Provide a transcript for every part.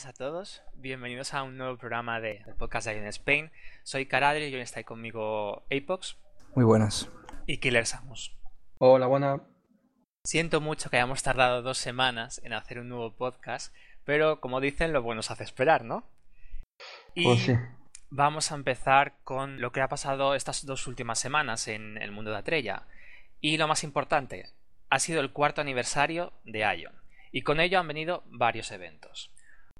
Buenas a todos, bienvenidos a un nuevo programa de, del podcast de Iron Spain. Soy Caradri y hoy está ahí conmigo Apox Muy buenas. y Killer Samus. Hola, buena. Siento mucho que hayamos tardado dos semanas en hacer un nuevo podcast, pero como dicen, lo bueno se hace esperar, ¿no? Y Pues sí. vamos a empezar con lo que ha pasado estas dos últimas semanas en el mundo de Atrella. Y lo más importante, ha sido el cuarto aniversario de Ion, y con ello han venido varios eventos.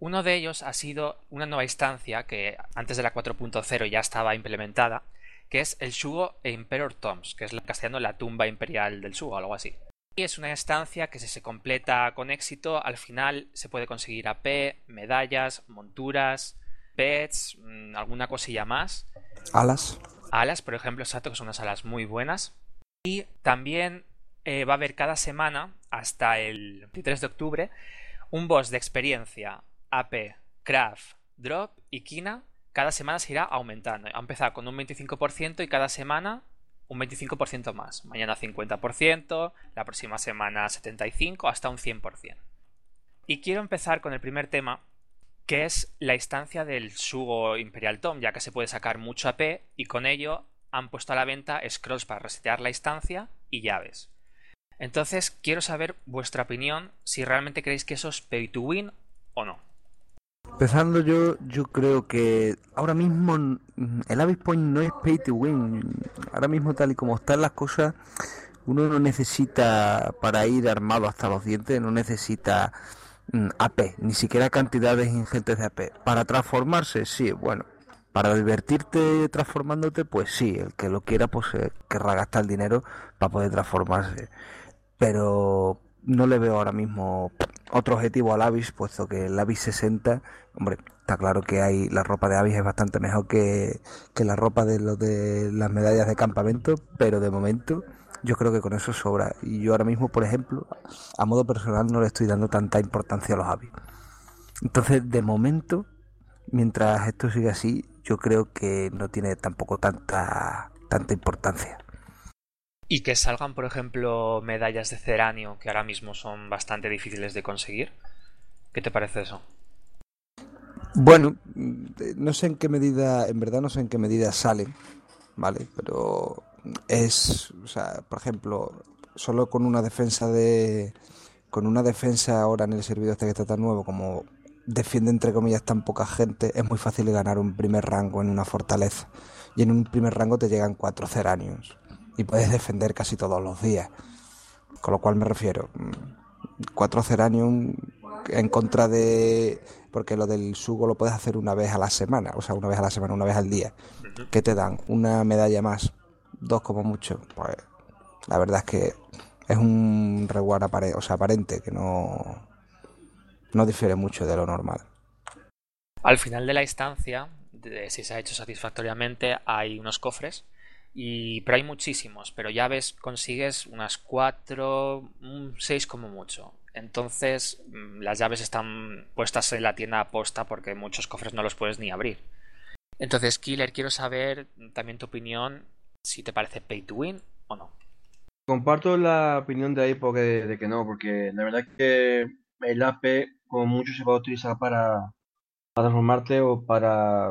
Uno de ellos ha sido una nueva instancia que antes de la 4.0 ya estaba implementada, que es el Shugo e Emperor Tombs, que es en castellano la tumba imperial del Shugo, algo así. Y es una instancia que si se completa con éxito, al final se puede conseguir AP, medallas, monturas, pets, mm, alguna cosilla más. Alas. Alas, por ejemplo, exacto, que son unas alas muy buenas. Y también eh, va a haber cada semana, hasta el 23 de octubre, un boss de experiencia, AP, Craft, Drop y Kina. Cada semana se irá aumentando. Ha empezado con un 25% y cada semana un 25% más. Mañana 50%, la próxima semana 75%, hasta un 100%. Y quiero empezar con el primer tema, que es la instancia del Sugo Imperial Tom, ya que se puede sacar mucho AP y con ello han puesto a la venta scrolls para resetear la instancia y llaves. Entonces, quiero saber vuestra opinión si realmente creéis que eso es pay to win o no. Empezando yo, yo creo que ahora mismo mm, el Abyss Point no es pay to win. Ahora mismo tal y como están las cosas, uno no necesita para ir armado hasta los dientes, no necesita mm, AP, ni siquiera cantidades ingentes de AP. Para transformarse, sí, bueno. Para divertirte transformándote, pues sí, el que lo quiera, pues eh, querrá gastar dinero para poder transformarse. Pero no le veo ahora mismo otro objetivo al Avis, puesto que el Avis 60, hombre, está claro que hay la ropa de Avis es bastante mejor que, que la ropa de los de las medallas de campamento, pero de momento yo creo que con eso sobra. Y yo ahora mismo, por ejemplo, a modo personal no le estoy dando tanta importancia a los Avis. Entonces, de momento, mientras esto siga así, yo creo que no tiene tampoco tanta tanta importancia. Y que salgan, por ejemplo, medallas de ceranio, que ahora mismo son bastante difíciles de conseguir. ¿Qué te parece eso? Bueno, no sé en qué medida, en verdad no sé en qué medida salen, ¿vale? Pero es, o sea, por ejemplo, solo con una defensa de, con una defensa ahora en el servidor este que está tan nuevo como defiende entre comillas tan poca gente, es muy fácil ganar un primer rango en una fortaleza. Y en un primer rango te llegan cuatro ceranios y puedes defender casi todos los días. Con lo cual me refiero, mm, cuatro ceranium en contra de porque lo del sugo lo puedes hacer una vez a la semana, o sea, una vez a la semana, una vez al día. ¿Qué te dan? Una medalla más, dos como mucho. Pues la verdad es que es un reward apare- o sea, aparente que no no difiere mucho de lo normal. Al final de la instancia, de- si se ha hecho satisfactoriamente, hay unos cofres. Y, pero hay muchísimos, pero llaves consigues unas 4, 6 como mucho. Entonces, mm, las llaves están puestas en la tienda aposta porque muchos cofres no los puedes ni abrir. Entonces, Killer, quiero saber también tu opinión, si te parece pay to win o no. Comparto la opinión de ahí porque, de que no, porque la verdad es que el AP como mucho se puede utilizar para, para transformarte o para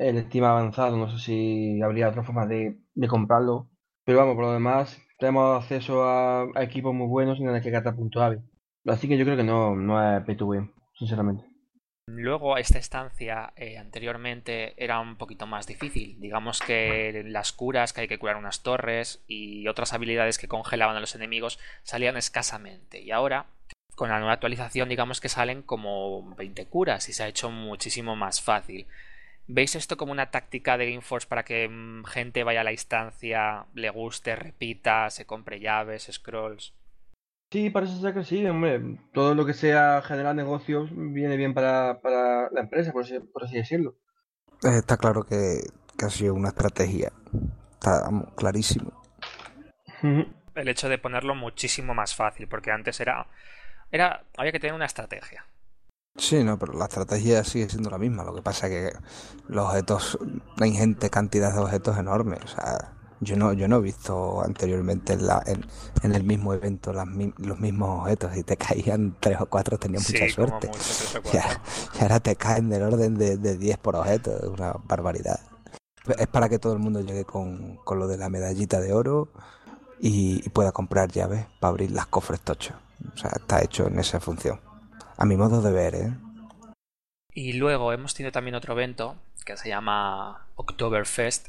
el estima avanzado. No sé si habría otra forma de, de comprarlo. Pero vamos, por lo demás, tenemos acceso a, equipos muy buenos sin tener que gastar hábil. Así que yo creo que no, no es pay to win, sinceramente. Luego, esta estancia eh, anteriormente era un poquito más difícil. Digamos que las curas, que hay que curar unas torres y otras habilidades que congelaban a los enemigos salían escasamente. Y ahora, con la nueva actualización, digamos que salen como 20 curas y se ha hecho muchísimo más fácil. ¿Veis esto como una táctica de Gameforce para que mm, gente vaya a la instancia, le guste, repita, se compre llaves, scrolls? Sí, parece ser que sí, hombre. Todo lo que sea generar negocios viene bien para, para la empresa, por así, por así decirlo. Eh, Está claro que, que ha sido una estrategia. Está vamos, clarísimo. El hecho de ponerlo muchísimo más fácil, porque antes era, era había que tener una estrategia. Sí, no, pero la estrategia sigue siendo la misma. Lo que pasa es que los objetos, una ingente cantidad de objetos enormes. O sea, yo no, yo no he visto anteriormente en, la, en, en el mismo evento las los mismos objetos. Y te caían tres o cuatro, tenías mucha Sí, suerte. mucho, tres o Y ahora, cuatro. y ahora te caen del orden de, de 10 por objeto. Es una barbaridad. Es para que todo el mundo llegue con, con lo de la medallita de oro y, y pueda comprar llaves para abrir las cofres tochos. O sea, está hecho en esa función. A mi modo de ver, ¿eh? Y luego hemos tenido también otro evento que se llama Oktoberfest.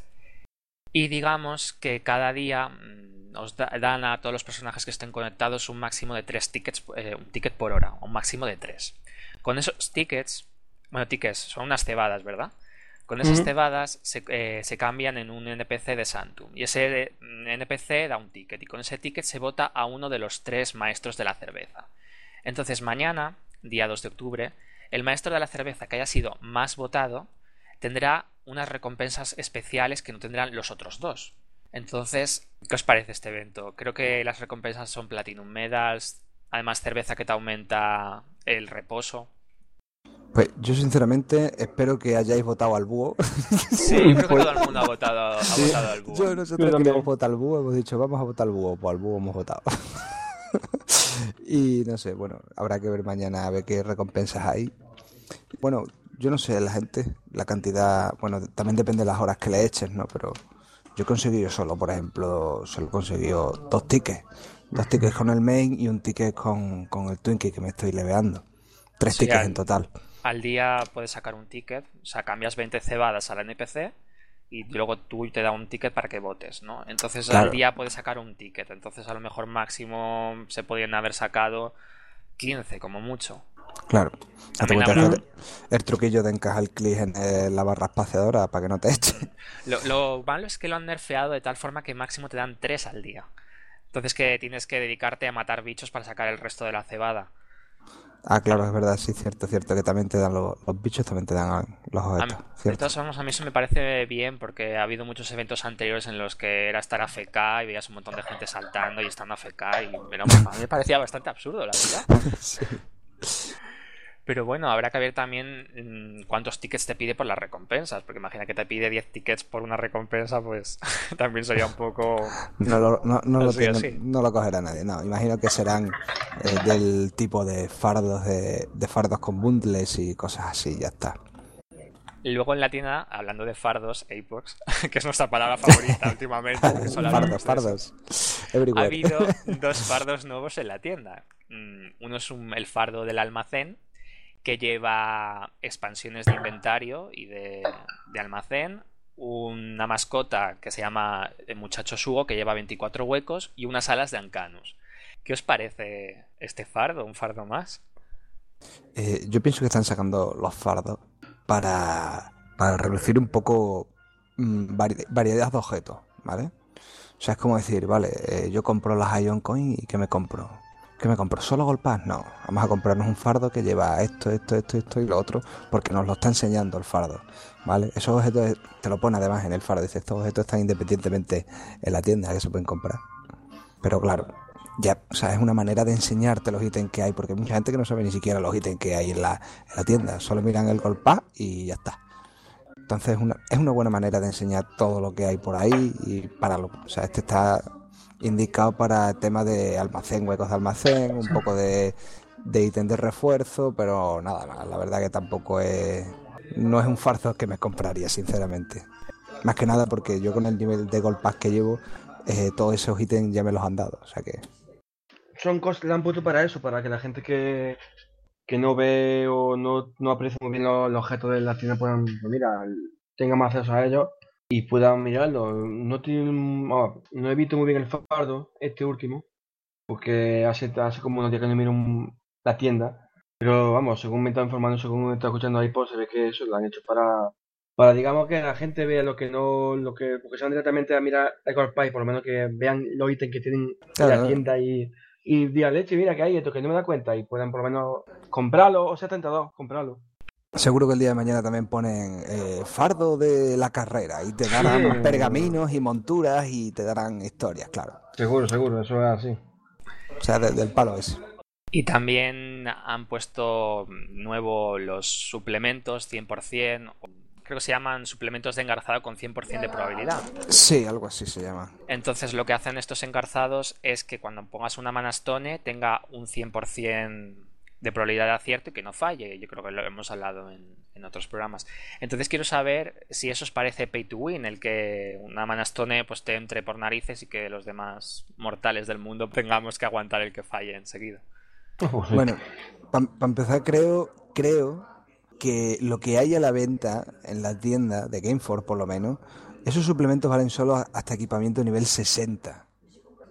Y digamos que cada día mm, os da- dan a todos los personajes que estén conectados un máximo de tres tickets, eh, un ticket por hora, un máximo de tres. Con esos tickets, bueno, tickets son unas cebadas, ¿verdad? Con esas cebadas se, eh, se cambian en un NPC de Santum. Y ese mm, NPC da un ticket. Y con ese ticket se vota a uno de los tres maestros de la cerveza. Entonces mañana, día 2 de octubre, el maestro de la cerveza que haya sido más votado tendrá unas recompensas especiales que no tendrán los otros dos. Entonces, ¿qué os parece este evento? Creo que las recompensas son Platinum Medals, además cerveza que te aumenta el reposo. Pues yo sinceramente espero que hayáis votado al búho. Sí, creo que todo el mundo ha votado, ha votado al búho. Yo nosotros también. queríamos votar al búho, hemos dicho vamos a votar al búho, pues al búho hemos votado. y no sé, bueno, habrá que ver mañana a ver qué recompensas hay. Bueno, yo no sé, la gente, la cantidad, bueno, también depende de las horas que le eches, ¿no? Pero yo he conseguido solo, por ejemplo, solo he conseguido dos tickets. Dos tickets con el main y un ticket con, con el Twinkie que me estoy leveando. Tres tickets en total. Al día puedes sacar un ticket, o sea, cambias 20 cebadas al NPC y luego tú te da un ticket para que votes, ¿no? Entonces Claro. al día puedes sacar un ticket, entonces a lo mejor máximo se podrían haber sacado 15 como mucho. Claro. El truquillo de encajar el clic en eh, la barra espaciadora para que no te eche. Lo, lo malo es que lo han nerfeado de tal forma que máximo te dan 3 al día. Entonces que tienes que dedicarte a matar bichos para sacar el resto de la cebada. Ah, claro, es verdad, sí, cierto, cierto, que también te dan los, los bichos, también te dan los A mí- objetos, de todas formas, a mí eso me parece bien porque ha habido muchos eventos anteriores en los que era estar AFK y veías un montón de gente saltando y estando AFK y pero, a mí me parecía bastante absurdo, la verdad. Pero bueno, habrá que ver también mm, cuántos tickets te pide por las recompensas, porque imagina que te pide 10 tickets por una recompensa, pues también sería un poco... No lo, no, no lo Así, tiene- así. no lo cogerá nadie, no, imagino que serán eh, del tipo de fardos de, de fardos con bundles y cosas así, ya está. Luego en la tienda, hablando de fardos, Apex, que es nuestra palabra favorita últimamente, fardos, fardos. Ha habido dos fardos nuevos en la tienda. Mm, Uno es un- el fardo del almacén, que lleva expansiones de inventario y de, de almacén, una mascota que se llama el muchacho Sugo, que lleva 24 huecos, y unas alas de Ancanus. ¿Qué os parece este fardo? ¿Un fardo más? Eh, yo pienso que están sacando los fardos para, para reducir un poco mm, vari- variedad de objetos, ¿vale? O sea, es como decir, vale, eh, yo compro las Ion Coin y ¿qué me compro? ¿Qué me compro? ¿Solo golpas? No, vamos a comprarnos un fardo que lleva esto, esto, esto, esto y lo otro, porque nos lo está enseñando el fardo, ¿vale? Esos objetos te lo pone además en el fardo, dice, estos objetos están independientemente en la tienda que se pueden comprar. Pero claro, ya, o sea, es una manera de enseñarte los ítems que hay, porque hay mucha gente que no sabe ni siquiera los ítems que hay en la, en la tienda, solo miran el golpa y ya está. Entonces es una, es una buena manera de enseñar todo lo que hay por ahí y para lo, o sea, este está indicado para temas de almacén, huecos de almacén, un poco de, de ítem de refuerzo, pero nada más, la verdad que tampoco es, no es un farzo que me compraría, sinceramente. Más que nada porque yo con el nivel de golpas que llevo, eh, todos esos ítems ya me los han dado, o sea que... Son cosas, la han puesto para eso, para que la gente que, que no ve o no, no aprecia muy bien los, los objetos de la tienda puedan, mira, tengan más acceso a ellos y puedan mirarlo. No tienen, no he visto muy bien el fardo, este último, porque hace, hace como unos días que no miro un- la tienda. Pero vamos, según me está informando, según me está escuchando ahí, pues se ve que eso lo han hecho para, para digamos que la gente vea lo que no, lo que, porque se van directamente a mirar Record Pie, por lo menos que vean los ítems que tienen en la tienda y, y digan, leche, mira que hay esto que no me da cuenta y puedan por lo menos comprarlo, o sea, 32, comprarlo. Seguro que el día de mañana también ponen eh, fardo de la carrera y te darán Sí. pergaminos y monturas y te darán historias, claro. Seguro, seguro, eso es así. O sea, de- del palo ese. Y también han puesto nuevo los suplementos 100%, o creo que se llaman suplementos de engarzado con 100% de probabilidad. Sí, algo así se llama. Entonces lo que hacen estos engarzados es que cuando pongas una manastone tenga un 100% de probabilidad de acierto y que no falle. Yo creo que lo hemos hablado en, en otros programas. Entonces quiero saber si eso os parece pay to win, el que una manastone pues te entre por narices y que los demás mortales del mundo tengamos que aguantar el que falle enseguida. Bueno, para empezar creo, creo que lo que hay a la venta en la tienda de Gameforce por lo menos, esos suplementos valen solo hasta equipamiento nivel 60.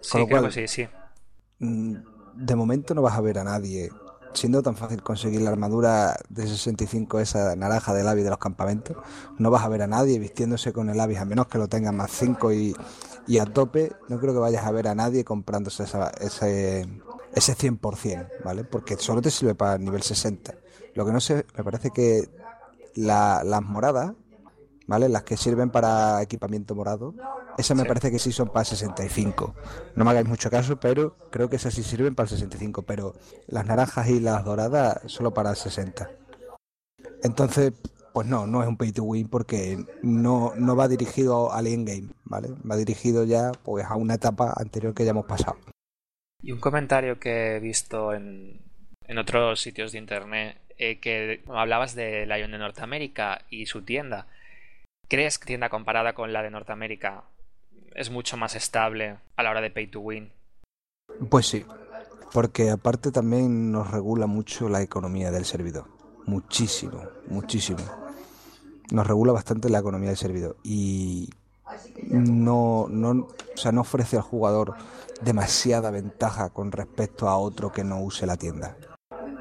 Sí, Con lo creo cual- que sí, sí. Mm, De momento no vas a ver a nadie, siendo tan fácil conseguir la armadura de 65, esa naranja del Avis de los campamentos, no vas a ver a nadie vistiéndose con el Avis, a menos que lo tengan más 5 y, y a tope, no creo que vayas a ver a nadie comprándose esa- ese, ese 100%, ¿vale? Porque solo te sirve para el nivel 60. Lo que no sé, me parece que la- las moradas, ¿vale? Las que sirven para equipamiento morado, esas me Sí. parece que sí son para el 65. No me hagáis mucho caso, pero creo que esas sí sirven para el 65. Pero las naranjas y las doradas solo para el 60. Entonces, pues no, no es un pay to win porque no, no va dirigido al endgame, ¿vale? Va dirigido ya pues a una etapa anterior que ya hemos pasado. Y un comentario que he visto en, en otros sitios de internet, eh, que hablabas de Lion de Norteamérica y su tienda. ¿Crees que tienda comparada con la de Norteamérica es mucho más estable a la hora de pay to win? Pues sí, porque aparte también nos regula mucho la economía del servidor. Muchísimo, muchísimo. Nos regula bastante la economía del servidor. Y no, no, o sea, no ofrece al jugador demasiada ventaja con respecto a otro que no use la tienda.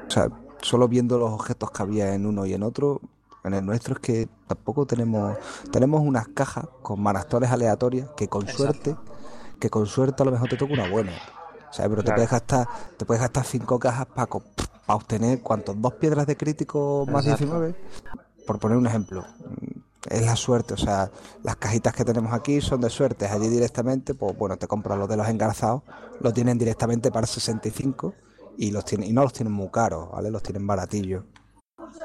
O sea, solo viendo los objetos que había en uno y en otro, en el nuestro es que tampoco tenemos tenemos unas cajas con manastones aleatorias que con Exacto. suerte que con suerte a lo mejor te toca una buena. ¿Sabes? Pero te puedes gastar te puedes gastar cinco cajas para obtener cuántos dos piedras de crítico más Exacto. 19 por poner un ejemplo. Mm, Es la suerte, o sea, las cajitas que tenemos aquí son de suerte. Allí directamente, pues bueno, te compras los de los engarzados, lo tienen directamente para 65 y los tienen, y no los tienen muy caros, ¿vale? Los tienen baratillos.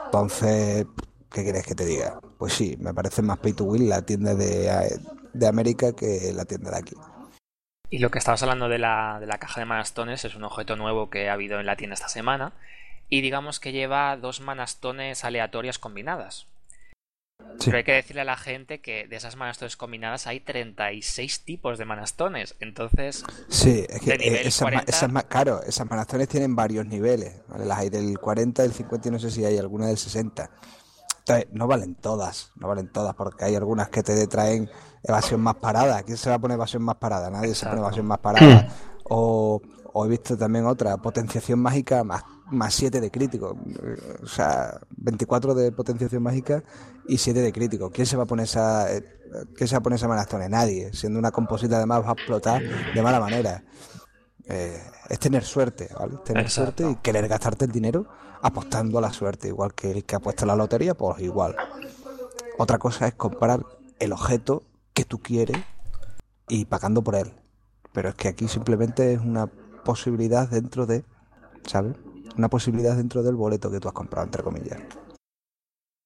Entonces, ¿qué quieres que te diga? Pues sí, me parece más pay to win la tienda de, de América que la tienda de aquí. Y lo que estabas hablando de la, de la caja de manastones es un objeto nuevo que ha habido en la tienda esta semana. Y digamos que lleva dos manastones aleatorias combinadas. Sí. Pero hay que decirle a la gente que de esas manastones combinadas hay 36 tipos de manastones. Entonces, Sí, es que De nivel eh, esas, ma- 40. esas claro, esas manastones tienen varios niveles, ¿vale? Las hay del 40, del 50 y no sé si hay alguna del 60. Entonces, no valen todas, no valen todas, porque hay algunas que te traen evasión más parada. ¿Quién se va a poner evasión más parada? Nadie se pone Exacto. evasión más parada. O, o he visto también otra, potenciación mágica más, más 7 de crítico. O sea, 24 de potenciación mágica y 7 de crítico. ¿Quién se va a poner esa, eh, ¿quién se va a poner esa manastone? Nadie. Siendo una composita además va a explotar de mala manera. Eh, es tener suerte, ¿vale? Tener Exacto. suerte y querer gastarte el dinero apostando a la suerte, igual que el que apuesta a la lotería, pues igual. Otra cosa es comprar el objeto que tú quieres y pagando por él. Pero es que aquí simplemente es una posibilidad dentro de, ¿sabes? Una posibilidad dentro del boleto que tú has comprado, entre comillas.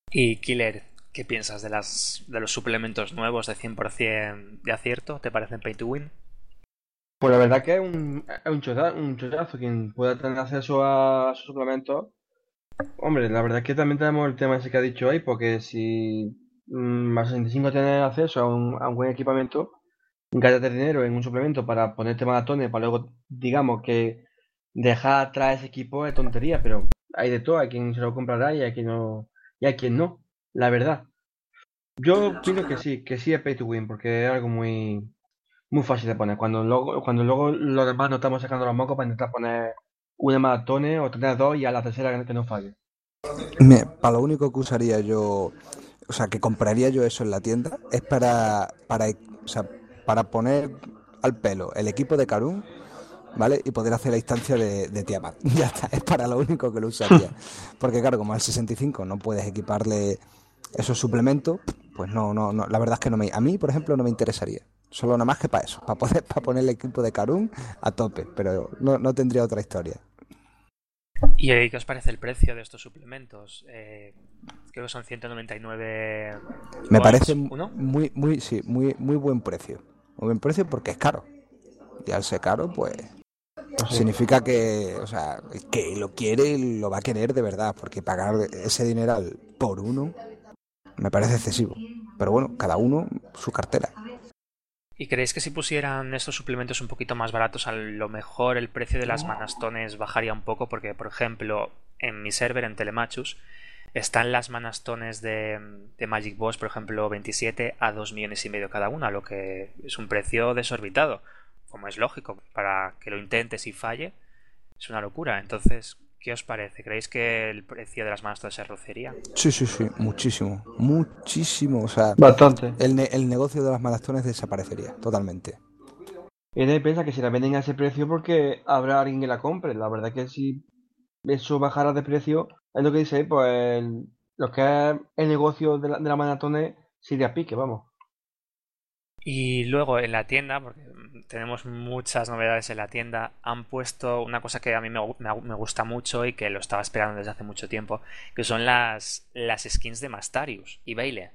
y Killer, ¿qué piensas de, las, de los suplementos nuevos de 100% de acierto? ¿Te parecen pay to win? Pues la verdad que es un, es un, quien pueda tener acceso a sus suplementos. Hombre, la verdad es que también tenemos el tema ese que ha dicho ahí, porque si mm, más 65 tiene acceso a un, a un buen equipamiento, gástate dinero en un suplemento para ponerte maratones, para luego, digamos, que dejar atrás ese equipo es tontería, pero hay de todo, hay quien se lo comprará y hay quien no, y hay quien no, la verdad. Yo pienso que sí, que sí es pay to win, porque es algo muy, muy fácil de poner. Cuando luego, cuando luego los demás no estamos sacando los mocos para intentar poner una maratones o tener dos y a la tercera que no falle. Me- para lo único que usaría yo, o sea, que compraría yo eso en la tienda, es para, para, o sea, para poner al pelo el equipo de Karun, ¿vale? Y poder hacer la instancia de, de Tiamat. Ya está, es para lo único que lo usaría. Porque claro, como al 65 no puedes equiparle esos suplementos, pues no, no, no, la verdad es que no me, a mí, por ejemplo, no me interesaría. Solo nada más que para eso, para poder, para poner el equipo de Karun a tope, pero no, no tendría otra historia. ¿Y eh, qué os parece el precio de estos suplementos? Eh, creo que son 199. Me coins, parece ¿Uno? muy, muy, sí, muy, muy buen precio. Muy buen precio porque es caro. Y al ser caro, pues significa que, o sea, que lo quiere y lo va a querer de verdad, porque pagar ese dineral por uno me parece excesivo. Pero bueno, cada uno su cartera. ¿Y creéis que si pusieran estos suplementos un poquito más baratos, a lo mejor el precio de las manastones bajaría un poco? Porque, por ejemplo, en mi server, en Telemachus, están las manastones de, de Magic Boss, por ejemplo, 27 a 2 millones y medio cada una, lo que es un precio desorbitado. Como es lógico, para que lo intentes y falle, es una locura. Entonces, ¿qué os parece? ¿Creéis que el precio de las manastones se reduciría? Sí, sí, sí, muchísimo, muchísimo. O sea, Bastante. el, ne- el negocio de las marastones desaparecería totalmente. Y nadie piensa que si la venden a ese precio porque habrá alguien que la compre. La verdad que si eso bajara de precio, es lo que dice, pues el- lo que es el negocio de la, de la maratón se iría a pique, vamos. Y luego en la tienda, porque mm, tenemos muchas novedades en la tienda, han puesto una cosa que a mí me, me gusta mucho y que lo estaba esperando desde hace mucho tiempo, que son las, las skins de Mastarius y Baile,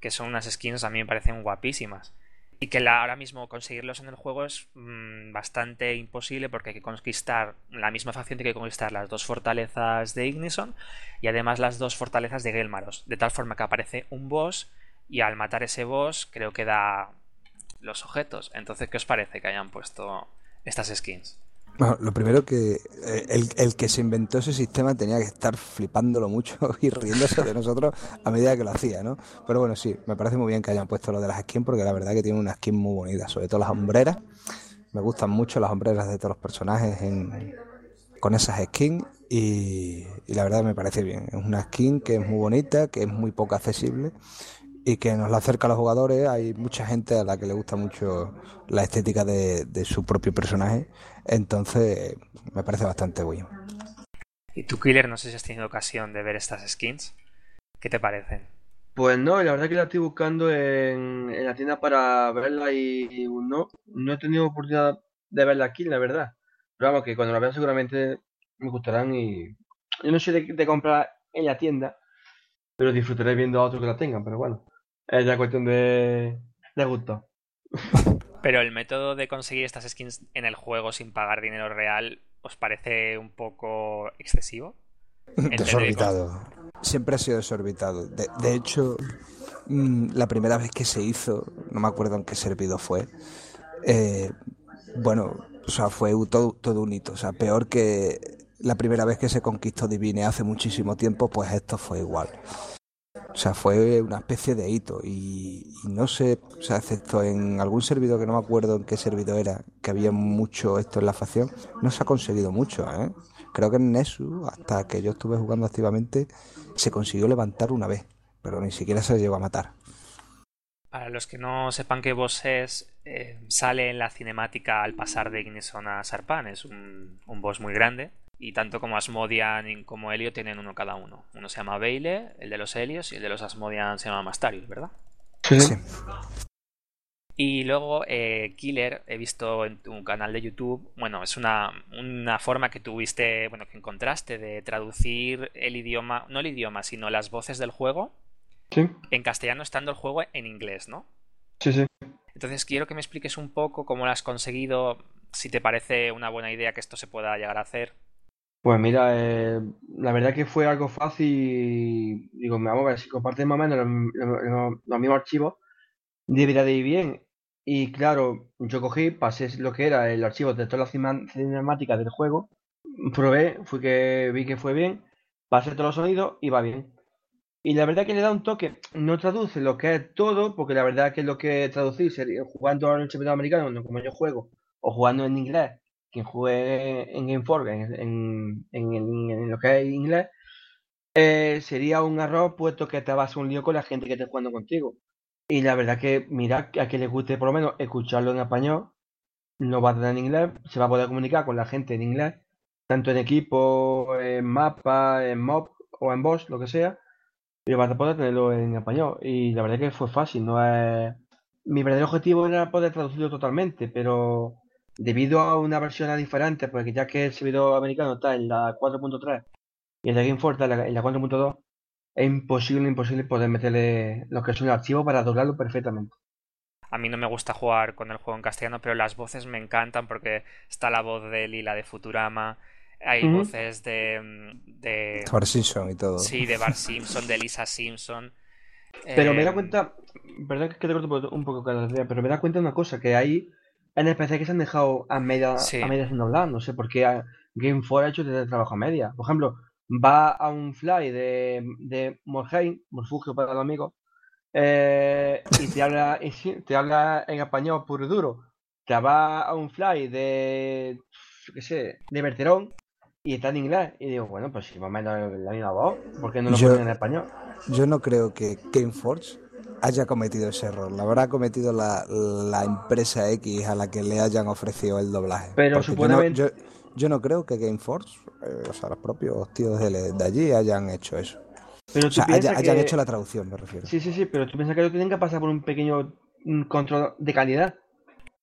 que son unas skins a mí me parecen guapísimas. Y que la- ahora mismo conseguirlos en el juego es mm, bastante imposible porque hay que conquistar la misma facción tiene que conquistar las dos fortalezas de Ignison y además las dos fortalezas de Gelmaros, de tal forma que aparece un boss y al matar ese boss creo que da los objetos. Entonces, ¿qué os parece que hayan puesto estas skins? Bueno, lo primero que eh, el, el que se inventó ese sistema tenía que estar flipándolo mucho y riéndose de nosotros a medida que lo hacía, ¿no? Pero bueno, sí, me parece muy bien que hayan puesto lo de las skins porque la verdad que tiene una skin muy bonita, sobre todo las hombreras. Me gustan mucho las hombreras de todos los personajes en- con esas skins y, y la verdad me parece bien. Es una skin que es muy bonita, que es muy poco accesible y que nos la acerca a los jugadores. Hay mucha gente a la que le gusta mucho la estética de, de su propio personaje. Entonces, me parece bastante bueno. Y tú, Killer, no sé si has tenido ocasión de ver estas skins. ¿Qué te parecen? Pues no, la verdad que la estoy buscando en, en la tienda para verla y, y no, no he tenido oportunidad de verla aquí, la verdad. Pero vamos, que cuando la vea seguramente me gustarán y yo no soy de, de comprar en la tienda, pero disfrutaré viendo a otros que la tengan, pero bueno, es ya cuestión de, de gusto. Pero el método de conseguir estas skins en el juego sin pagar dinero real, ¿os parece un poco excesivo? Desorbitado. Siempre ha sido desorbitado. De, de hecho, mm, la primera vez que se hizo, no me acuerdo en qué servidor fue, eh, bueno, o sea, fue todo, todo un hito. O sea, peor que la primera vez que se conquistó Divine hace muchísimo tiempo, pues esto fue igual. O sea, fue una especie de hito y, no sé, o sea, excepto en algún servidor que no me acuerdo en qué servidor era, que había mucho esto en la facción, no se ha conseguido mucho, ¿eh? Creo que en Nesu, hasta que yo estuve jugando activamente, se consiguió levantar una vez, pero ni siquiera se llegó a matar. Para los que no sepan qué boss es, eh, sale en la cinemática al pasar de Ignison a Sarpan. Es un, un boss muy grande. Y tanto como Asmodian como Helio tienen uno cada uno. Uno se llama Baile, el de los Helios, y el de los Asmodian se llama Mastarius, ¿verdad? Sí. Y luego, eh, Killer, he visto en tu canal de YouTube, bueno, es una, una forma que tuviste, bueno, que encontraste de traducir el idioma, no el idioma, sino las voces del juego Sí, en castellano estando el juego en inglés, ¿no? sí, sí. Entonces quiero que me expliques un poco cómo lo has conseguido, si te parece una buena idea que esto se pueda llegar a hacer. Pues mira, eh, la verdad que fue algo fácil digo, vamos a ver, si comparten más o menos los, mismos archivos, debería de ir bien. Y claro, yo cogí, pasé lo que era el archivo de todas las cinemáticas del juego, probé, fui que vi que fue bien pasa todos los sonidos y va bien. Y la verdad que le da un toque, no traduce lo que es todo, porque la verdad que lo que traducir sería jugando en el championnat americano, no como yo juego, o jugando en inglés, quien juegue en Game Four, en, en, en, lo que es inglés, eh, sería un error puesto que te vas a un lío con la gente que esté jugando contigo. Y la verdad que, mira, a que le guste por lo menos escucharlo en español, no va a tener en inglés, se va a poder comunicar con la gente en inglés, tanto en equipo, en mapa, en mob o en boss, lo que sea, y vas a poder tenerlo en español. Y la verdad que fue fácil, no es... Mi verdadero objetivo era poder traducirlo totalmente, pero debido a una versión diferente, porque ya que el servidor americano está en la 4.3 y el de Game está en la, en la 4.2, es imposible, imposible poder meterle lo que es un archivo para doblarlo perfectamente. A mí no me gusta jugar con el juego en castellano, pero las voces me encantan porque está la voz de Lila de Futurama, hay voces de, de... Bart Simpson y todo. Sí, de Bart Simpson, de Lisa Simpson. Pero me da Eh, cuenta, perdón que te corto un poco- un poco cada día, pero me da cuenta de una cosa, que hay NPC que se han dejado a media, Sí. a medias sin hablar, no sé por qué a- Game 4 ha hecho de trabajo a media. Por ejemplo, va a un fly de, de Morheim, Morfugio para los amigos, eh, y te habla, y sí, te habla en español puro y duro. Te va a un fly de, yo qué sé, de Berterón, y está en inglés. Y digo, bueno, pues si más o menos la misma voz, ¿por qué no lo Yo- ponen en español? Yo no creo que Gameforge haya cometido ese error. Lo habrá cometido la, la empresa X a la que le hayan ofrecido el doblaje. Pero Porque yo no- supuestamente- Yo, yo no creo que Gameforge, eh, o sea, los propios tíos de, de allí hayan hecho eso. Pero O sea, haya- hayan hecho la traducción, me refiero. Sí, sí, sí, pero tú piensas que lo tienen que pasar por un pequeño control de calidad.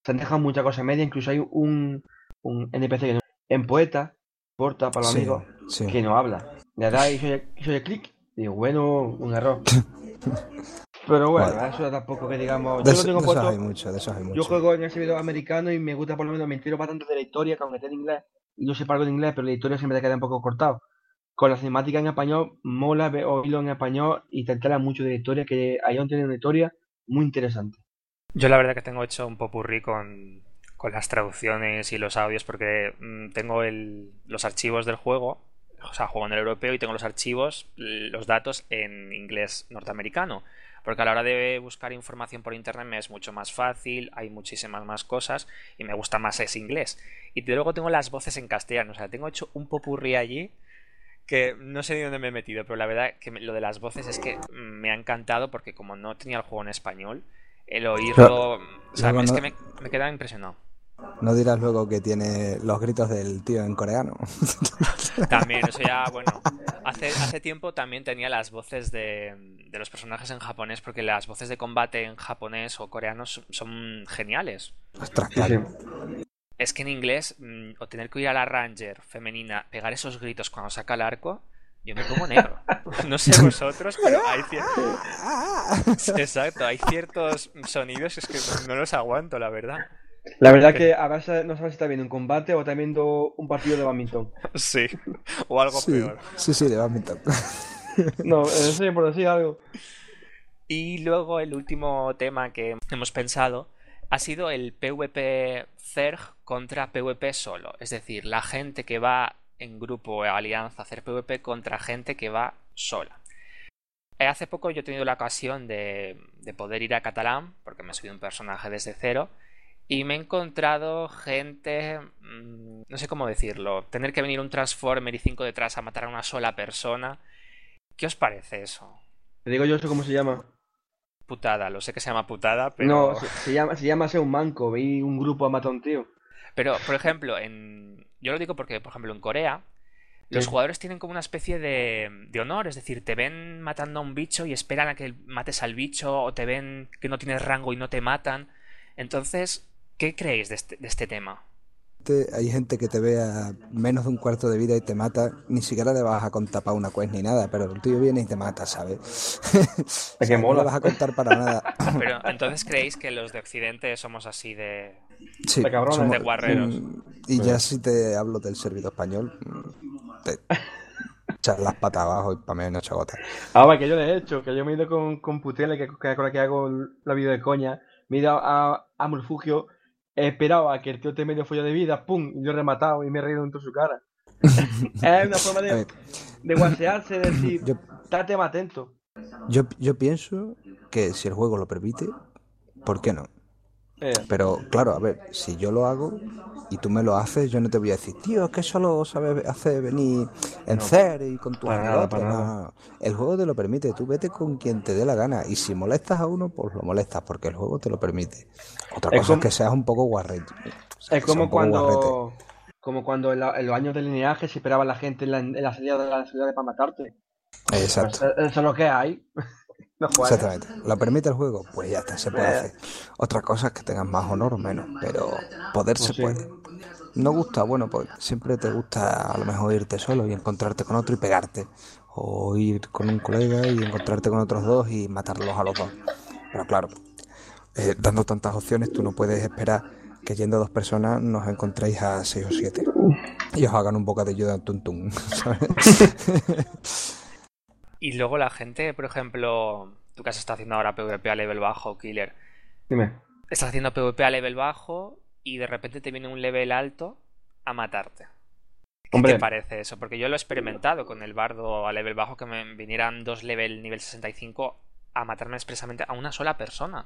Se han dejado muchas cosas media, incluso hay un, un NPC que no- en poeta, porta para los Sí, amigos, sí. que no habla. Le da y soy, soy clic, y digo, bueno, un error. Pero bueno, Bueno. eso tampoco que digamos. De, Yo lo tengo de esos puesto. hay mucho, de esos hay mucho. Yo juego en el servidor americano y me gusta por lo menos, me entero bastante de la historia, que aunque esté en inglés y no sepa algo de inglés, pero la historia siempre te queda un poco cortado. Con la cinemática en español, mola oírlo en español y te entera mucho de la historia, que Ion tiene una historia muy interesante. Yo la verdad que tengo hecho un popurrí con, con las traducciones y los audios porque mm, tengo el- los archivos del juego, o sea, juego en el europeo y tengo los archivos, los datos en inglés norteamericano. Porque a la hora de buscar información por internet me es mucho más fácil, hay muchísimas más cosas y me gusta más ese inglés. Y luego tengo las voces en castellano, o sea, tengo hecho un popurrí allí que no sé ni dónde me he metido, pero la verdad que lo de las voces es que me ha encantado porque como no tenía el juego en español, el oírlo, o sea, es que me, me quedaba impresionado. No dirás luego que tiene los gritos del tío en coreano. También, eso ya, bueno, hace, hace tiempo también tenía las voces de, de los personajes en japonés porque las voces de combate en japonés o coreano son, son geniales. Ostras, claro. Es que en inglés, mm, o tener que oír a la Ranger femenina pegar esos gritos cuando saca el arco, yo me pongo negro. No sé vosotros, pero hay ciertos... Exacto, hay ciertos sonidos que es que no los aguanto, la verdad. La verdad que a veces no sabes si está viendo un combate o está viendo un partido de badminton. Sí, o algo Sí, peor. sí, sí, de badminton. No, en serio, por decir algo. Y luego el último tema que hemos pensado ha sido el PvP Zerg contra PvP solo. Es decir, la gente que va en grupo o alianza a hacer PvP contra gente que va sola. Eh, Hace poco yo he tenido la ocasión de, de poder ir a Catalán, porque me he subido un personaje desde cero, y me he encontrado gente, mm, no sé cómo decirlo, tener que venir un Transformer y cinco detrás a matar a una sola persona. ¿Qué os parece eso? Te digo yo eso cómo se llama. Putada, lo sé que se llama putada, pero... No, se, se llama, se llama ser un manco. Vi un grupo a matar a un tío. Pero, por ejemplo, en... yo lo digo porque, por ejemplo, en Corea, los Sí. jugadores tienen como una especie de, de honor, es decir, te ven matando a un bicho y esperan a que mates al bicho, o te ven que no tienes rango y no te matan. Entonces, ¿qué creéis de este, de este tema? Te- Hay gente que te ve a menos de un cuarto de vida y te mata, ni siquiera le vas a contar para una quest ni nada, pero el tío viene y te mata, ¿sabes? O sea, que No mola. le vas a contar para nada. Pero, entonces, ¿creéis que los de Occidente somos así de... Sí, De cabrones. somos- De guarreros. mm, Y ya si te hablo del servidor español, te echas las patas abajo y para mí no gotas. Ahora que yo le he hecho, que yo me he ido con, con Putele, que, que con la que hago la vida de coña, me he ido a, a Mulfugio, he esperado a que el tío te medio folla de vida, pum, y yo he rematado y me he reído en toda su cara. es una forma de, de guasearse, de decir, Yo, estate más atento. yo, yo pienso que si el juego lo permite, ¿por qué no? Eh, Pero claro, a ver, si yo lo hago y tú me lo haces, yo no te voy a decir, tío, es que solo sabes hacer venir en CER y con para nada, amigotes". para No, no, no. El juego te lo permite, tú vete con quien te dé la gana. Y si molestas a uno, pues lo molestas, porque el juego te lo permite. Otra Es cosa como- es que seas un poco guarrete. O sea, es como cuando, como cuando en, la- en los años del lineaje se esperaba la gente en la, en la salida de las ciudades para matarte. Exacto. Pues, eh, eso es lo que hay. No. Exactamente. ¿Lo permite el juego? Pues ya está, se puede hacer. Otra cosa es que tengas más honor o menos, pero poder se Pues sí. puede. No gusta, bueno, pues siempre te gusta a lo mejor irte solo y encontrarte con otro y pegarte. O ir con un colega y encontrarte con otros dos y matarlos a los dos. Pero claro, eh, dando tantas opciones, tú no puedes esperar que yendo dos personas nos encontréis a seis o siete. Y os hagan un bocadillo de tuntún, ¿sabes? Y luego la gente, por ejemplo, tú que has estado haciendo ahora PvP a level bajo, Killer, Dime. estás haciendo PvP a level bajo y de repente te viene un level alto a matarte. ¿Qué Hombre. te parece eso? Porque yo lo he experimentado con el bardo a level bajo, que me vinieran dos level nivel 65 a matarme expresamente a una sola persona.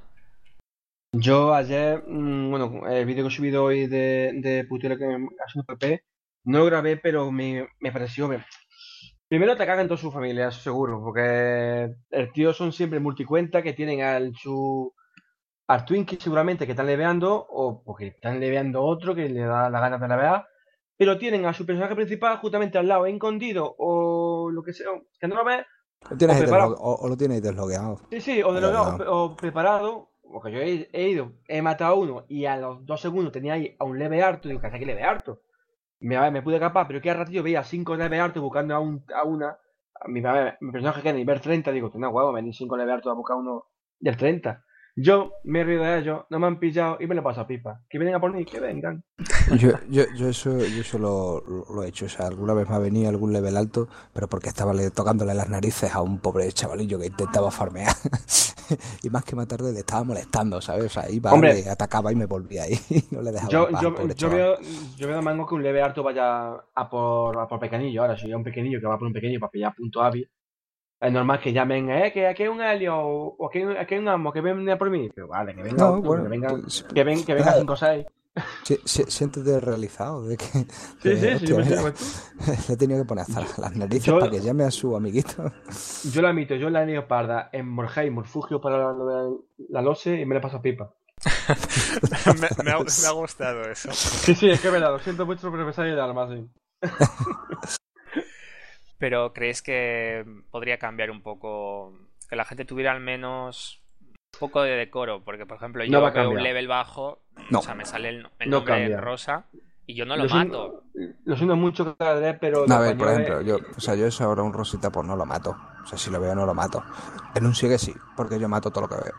Yo ayer, mm, bueno, el vídeo que he subido hoy de, de putero que me ha sido PP, no lo grabé, pero me, me pareció. Primero te cagan toda su familia, seguro, porque el tío son siempre multicuenta que tienen al su al Twinkie seguramente que están leveando, o porque están leveando otro que le da la gana de levear, pero tienen a su personaje principal justamente al lado, escondido, o lo que sea, que no lo ves, Lo tienes O ahí prepara- deslo- o, o lo tienes ahí deslogueado. Sí, sí, o, de Ahí lo- al o, o preparado, porque yo he, he ido, he matado a uno y a los dos segundos tenía ahí a un leve harto, digo, que hace que leve harto. Me, me pude capar, pero que al ratillo veía cinco leve harto buscando a, un, a una. A mi, a mi personaje que es nivel 30, digo, no huevo, venir cinco leve harto a buscar uno del 30. Yo me he reído de ellos, no me han pillado y me lo paso a pipa. Que vienen a por mí, que vengan. Yo, yo, yo eso, yo eso lo, lo- he hecho. O sea, alguna vez me ha venido algún level alto, pero porque estaba le- tocándole las narices a un pobre chavalillo que intentaba farmear. y más que matarle, le estaba molestando, ¿sabes? O sea, iba, Hombre. le atacaba y me volvía ahí. no le dejaba Yo, paz, yo, yo, veo, yo veo Mango que un leve harto vaya a por, a por pequeñillo. Ahora, si hay un pequeñillo que va por un pequeño para pillar punto AVI, es normal que llamen, eh, que aquí hay un Helio, o o aquí hay un, aquí hay un Amo, que venga por mí. Pero vale, que venga No, otro, bueno, que venga, pues, que ven, que venga nada. 5 o 6. Sí, sí, siéntete realizado de que. Sí, de, sí, sí, hostia, yo me mira, le he tenido que poner hasta las narices Yo- para que llame a su amiguito. Yo la admito, yo la he ido parda en Morheim, Morfugio para de la LOSE y me la paso a pipa. me, me ha, me ha gustado eso. Sí, sí, es que me la lo siento mucho, pero me sale de alma, sí. Pero ¿creéis que podría cambiar un poco? Que la gente tuviera al menos un poco de decoro. Porque, por ejemplo, No yo a veo un level bajo, No. o sea, me sale el, el No nombre cambia. en rosa y yo no lo Lo siento- mato. Lo siento mucho cada vez, pero. No, a ver, por ejemplo, yo, o sea, yo eso ahora un rosita pues no lo mato. O sea, si lo veo no lo mato. En un sigue sí, porque yo mato todo lo que veo.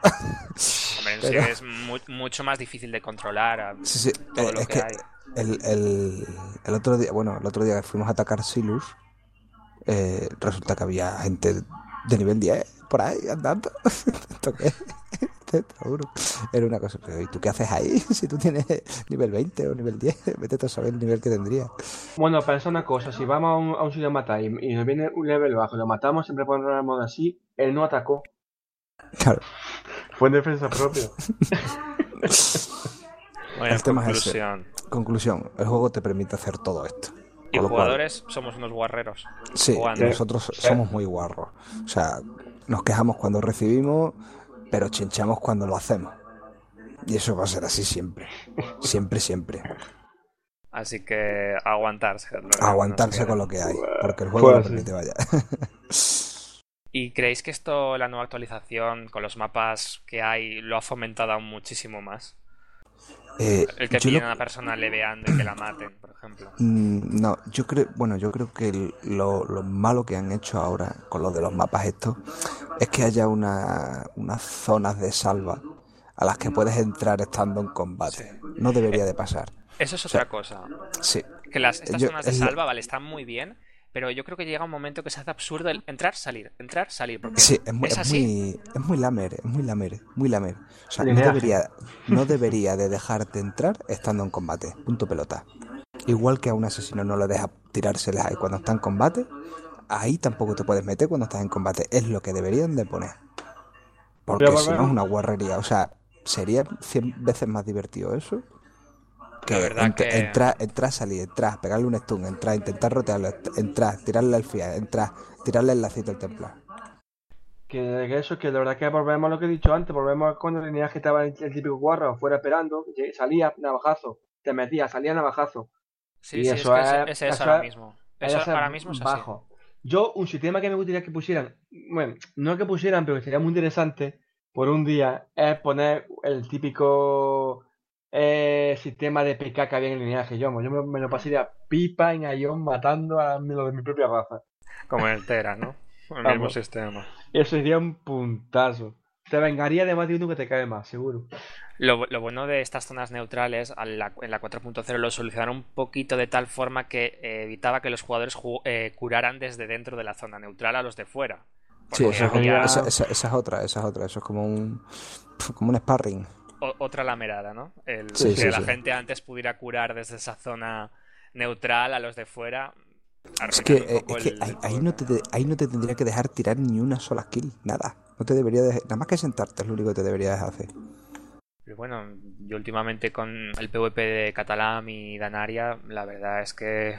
Hombre, Pero- sí, es mu- mucho más difícil de controlar a Sí, sí, todo eh, lo es que, que hay. el, el, el otro día, bueno, el otro día que fuimos a atacar Silus, eh, resulta que había gente de nivel 10 por ahí andando. ¿Esto qué? Te juro. Era una cosa, pero ¿y tú qué haces ahí? Si tú tienes nivel 20 o nivel 10, vete a saber el nivel que tendría. Bueno, pensa una cosa, si vamos a un, a un sitio a matar y, y nos viene un level bajo y lo matamos, siempre ponemos así, él no atacó. Claro, Fue en defensa propia. El tema es ese. conclusión, el juego te permite hacer todo esto. Y cual- jugadores somos unos guarreros. Sí, jugando. nosotros somos muy guarros. O sea, nos quejamos cuando recibimos, pero chinchamos cuando lo hacemos. Y eso va a ser así siempre. Siempre, siempre. Así que aguantarse. Aguantarse con lo que hay. Porque el juego Pues lo sí. permite, vaya. ¿Y creéis que esto, la nueva actualización con los mapas que hay, lo ha fomentado aún muchísimo más? Eh, El que lo- a una persona leveando y que la maten, por ejemplo. Mm, No, yo creo, bueno, yo creo que el- lo, lo malo que han hecho ahora con lo de los mapas estos es que haya una, unas zonas de salva a las que puedes entrar estando en combate. No debería de pasar. Eso es sea, otra cosa. Sí. Que las, estas yo- zonas de salva, vale, están muy bien, pero yo creo que llega un momento que se hace absurdo el entrar, salir, entrar, salir. Porque Sí, es muy, es es así. muy, es muy lamer, es muy lamer, muy lamer. O sea, no debería, no debería de dejarte entrar estando en combate. Punto pelota. Igual que a un asesino no le deja tirárselas ahí cuando está en combate, ahí tampoco te puedes meter cuando estás en combate. Es lo que deberían de poner. Porque si no es una guarrería. O sea, sería 100 veces más divertido eso. Que La verdad ent- que- entrar, entrar, salir, entrar, pegarle un stun, entrar, intentar rotearlo, entrar, tirarle el fiat, entrar, tirarle el lacito al templar. Que, eso, que la verdad que volvemos a lo que he dicho antes, volvemos con el lineaje estaba el, el típico guarro fuera esperando, salía navajazo, te metía, salía navajazo. Sí, Y sí, eso es que es- es, es eso eso ahora mismo. Eso a ahora mismo es así. bajo. Yo, un sistema que me gustaría que pusieran, bueno, no que pusieran, pero que sería muy interesante por un día, es poner el típico eh, sistema de PK que había en el lineaje. Yo, yo me, me lo pasaría pipa en Ion matando a lo de mi propia raza. Como en el Tera, ¿no? El mismo Vamos. sistema. Eso sería un puntazo. Te vengaría de más de uno que te cae más, seguro. Lo, lo bueno de estas zonas neutrales a la- en la 4.0 lo solucionaron un poquito de tal forma que eh, evitaba que los jugadores ju- eh, curaran desde dentro de la zona neutral a los de fuera. Sí, había esa es otra, esa es otra. Eso es como un, como un sparring. Otra lamerada, ¿no? El Sí, que sí, la sí. gente antes pudiera curar desde esa zona neutral a los de fuera. Es que, eh, es el- ahí, el ahí juego. no te, ahí no te tendría que dejar tirar ni una sola kill, nada. No te debería de- nada más que sentarte es lo único que te deberías hacer. Pero bueno, yo últimamente con el PvP de Catalán y Danaria, la verdad es que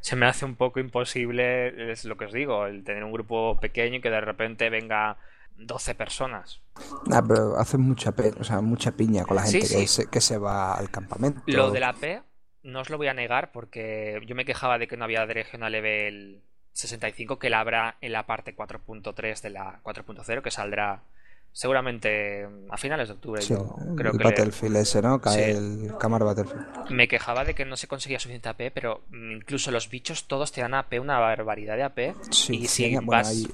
se me hace un poco imposible, es lo que os digo, el tener un grupo pequeño y que de repente venga 12 personas. Nah, pero haces mucha pe- o sea, mucha piña con la Sí, gente que, sí. se, que se va al campamento. Lo de la P, no os lo voy a negar porque yo me quejaba de que no había de regional level 65 que la habrá en la parte 4.3 de la 4.0 que saldrá seguramente a finales de octubre. Sí, yo creo el que le- Battlefield ese, ¿no? Cae Sí. el Camar Battlefield. Me quejaba de que no se conseguía suficiente AP, pero incluso los bichos todos te dan AP, una barbaridad de AP. Sí, y si bueno, vas... hay-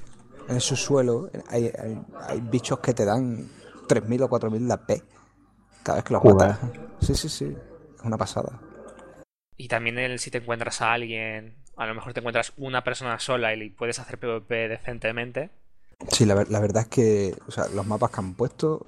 en su suelo hay, hay, hay bichos que te dan 3.000 o 4.000 de AP cada vez que los Joder. matas. Sí, sí, sí. Es una pasada. Y también el, si te encuentras a alguien, a lo mejor te encuentras una persona sola y puedes hacer PvP decentemente. Sí, la, ver- la verdad es que o sea, los mapas que han puesto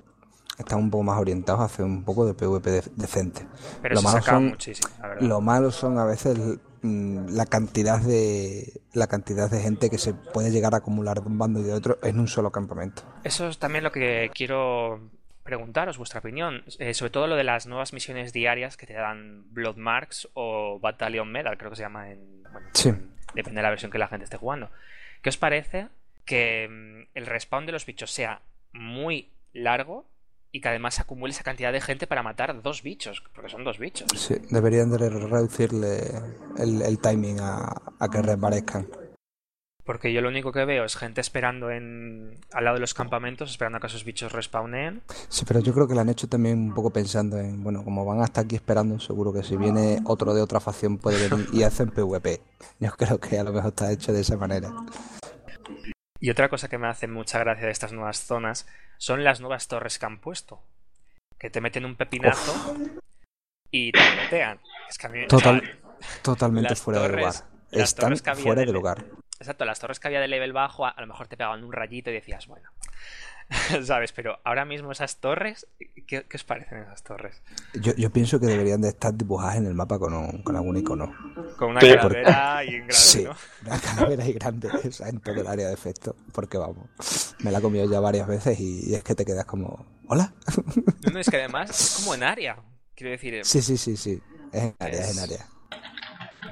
están un poco más orientados a hacer un poco de PvP de- decente. Pero Lo se malo saca son- muchísimo, la verdad. Lo malo son a veces la cantidad de la cantidad de gente que se puede llegar a acumular de un bando y de otro en un solo campamento. Eso es también lo que quiero preguntaros, vuestra opinión. Eh, sobre todo lo de las nuevas misiones diarias que te dan Blood Marks o Battalion Medal, creo que se llama en... Bueno, Sí. en- depende de la versión que la gente esté jugando. ¿Qué os parece que mm, el respawn de los bichos sea muy largo y que además acumule esa cantidad de gente para matar dos bichos? Porque son dos bichos. Sí, deberían de reducirle el, el timing a, a que reaparezcan. Porque yo lo único que veo es gente esperando en al lado de los campamentos, esperando a que esos bichos respawnen. Sí, pero yo creo que lo han hecho también un poco pensando en, bueno, como van hasta aquí esperando, seguro que si viene otro de otra facción puede venir y hacen PvP. Yo creo que a lo mejor está hecho de esa manera. Y otra cosa que me hace mucha gracia de estas nuevas zonas son las nuevas torres que han puesto. Que te meten un pepinazo y te voltean. Es que a mí, o Total, sea, totalmente fuera de lugar. Están torres que había fuera de lugar. exacto, las torres que había de level bajo, a, a lo mejor te pegaban un rayito y decías, bueno, ¿sabes? Pero ahora mismo esas torres, ¿qué, qué os parecen esas torres? Yo, yo pienso que deberían de estar dibujadas en el mapa con, un- con algún icono. Con una calavera y en grande, Sí, ¿no? una calavera y grande, o sea, en todo el área de efecto. Porque vamos, me la he comido ya varias veces y, y es que te quedas como, ¿hola? No, no, es que además es como en área. Quiero decir, Sí, sí, sí, sí. Es en área, es en Es- área.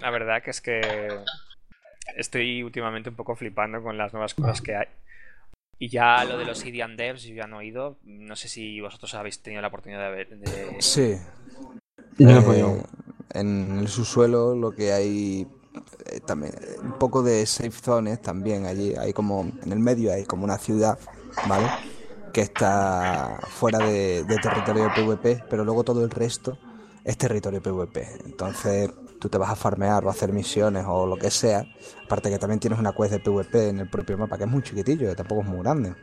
La verdad que es que estoy últimamente un poco flipando con las nuevas cosas que hay. Y ya lo de los Idian Devs, yo ya no he oído. No sé si vosotros habéis tenido la oportunidad de ver. de- Sí. No Eh, en el subsuelo lo que hay eh, también un poco de safe zones también allí hay como en el medio hay como una ciudad vale que está fuera de, de territorio de PvP pero luego todo el resto es territorio PvP entonces tú te vas a farmear o a hacer misiones o lo que sea aparte que también tienes una quest de PvP en el propio mapa que es muy chiquitillo tampoco es muy grande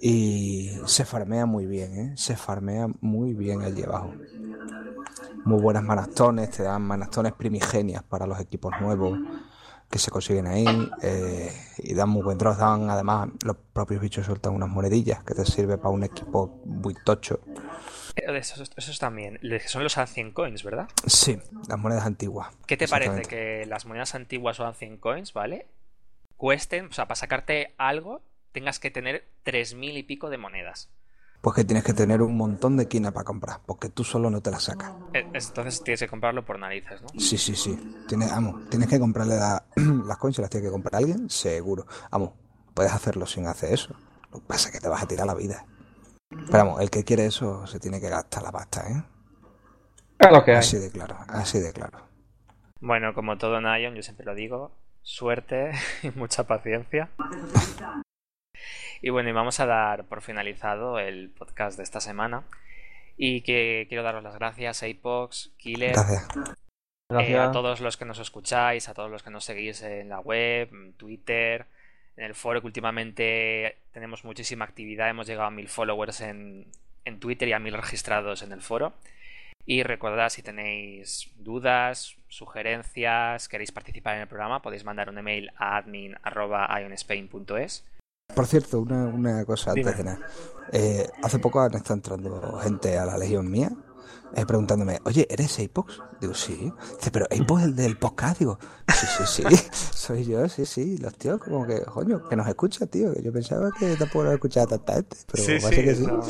y se farmea muy bien ¿eh? se farmea muy bien allí abajo muy buenas manastones, te dan manastones primigenias para los equipos nuevos que se consiguen ahí eh, y dan muy buen drops, dan además los propios bichos sueltan unas monedillas que te sirve para un equipo muy tocho. Eh, Esos, esos también. Son los Ancient Coins, ¿verdad? Sí, las monedas antiguas. ¿Qué te parece que las monedas antiguas o Ancient Coins, ¿vale? Cuesten, o sea, para sacarte algo, tengas que tener 3.000 y pico de monedas. Pues que tienes que tener un montón de quina para comprar, porque tú solo no te las sacas. Eh, Entonces tienes que comprarlo por narices, ¿no? Sí, sí, sí. Tienes, tienes que comprarle la- las coins, las tiene que comprar alguien, seguro. Vamos, puedes hacerlo sin hacer eso. Lo que pasa es que te vas a tirar la vida. Pero vamos, el que quiere eso se tiene que gastar la pasta, ¿eh? Es lo que hay. Así de claro, así de claro. Bueno, como todo en Ion, yo siempre lo digo, suerte y mucha paciencia. Y bueno, y vamos a dar por finalizado el podcast de esta semana. Y que quiero daros las gracias a Apox, Killer, Gracias. eh, a todos los que nos escucháis, a todos los que nos seguís en la web, en Twitter, en el foro, que últimamente tenemos muchísima actividad. Hemos llegado a mil followers en, en Twitter y a mil registrados en el foro. Y recordad, si tenéis dudas, sugerencias, queréis participar en el programa, podéis mandar un email a admin.ionspain.es. Por cierto, una, una cosa antes de nada. Eh, hace poco han estado entrando gente a la legión mía eh, preguntándome, oye, ¿eres Apox? Digo, sí. Dice, pero Apox es el del podcast. Digo, sí, sí, sí, soy yo, sí, sí. Los tíos, como que, coño, que nos escucha, tío. Que yo pensaba que tampoco nos escuchaba tanta gente, pero Sí, parece sí, que sí. O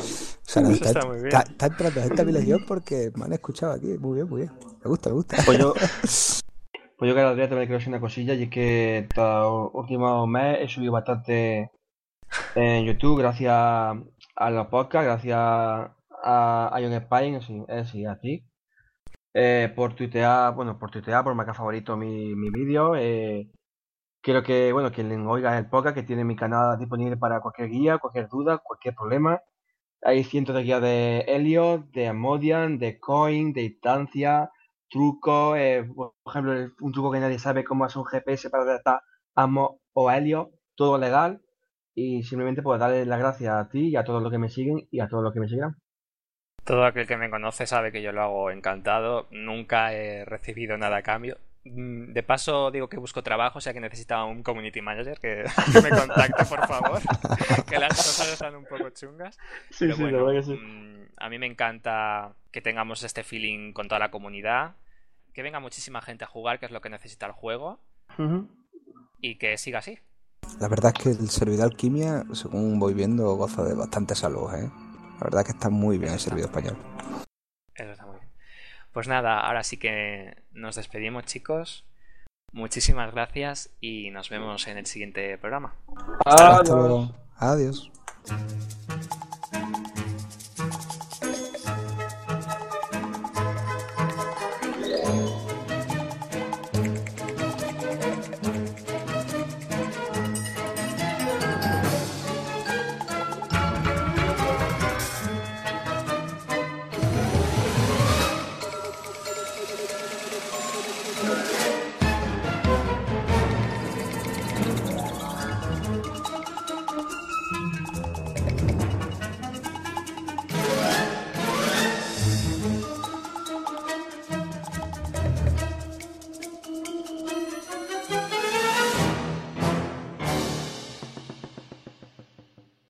sea, nos está, está muy bien. está- está entrando gente a mi legión porque me han escuchado aquí. Muy bien, muy bien. Me gusta, me gusta. Pues yo, pues yo cada día también quiero decir una cosilla y es que estos últimos meses he subido bastante en YouTube gracias a los podcasts, gracias a Ion así, a ti. Eh, por tuitear, bueno, por tuitear, por marcar favorito mi, mi vídeo. Eh, quiero que, bueno, quien oiga el podcast, que tiene mi canal disponible para cualquier guía, cualquier duda, cualquier problema. Hay cientos de guías de Helios, de Amodian, de Coin, de instancia, trucos, eh, por ejemplo, un truco que nadie sabe cómo hacer un GPS para detectar Amo o Helio, todo legal. Y simplemente pues darle las gracias a ti y a todos los que me siguen y a todos los que me sigan. Todo aquel que me conoce sabe que yo lo hago encantado. Nunca he recibido nada a cambio. Mm, De paso, digo que busco trabajo, o sea que necesitaba un community manager que, que me contacte, por favor. que las cosas están un poco chungas. Sí, Pero bueno, mm, a mí me encanta que tengamos este feeling con toda la comunidad. Que venga muchísima gente a jugar, que es lo que necesita el juego. Y que siga así. La verdad es que el servidor Alquimia, según voy viendo, goza de bastante salud, ¿eh? La verdad es que está muy bien el servidor español. Eso está muy bien. Pues nada, ahora sí que nos despedimos, chicos. Muchísimas gracias y nos vemos en el siguiente programa. Hasta Adiós. luego. Adiós.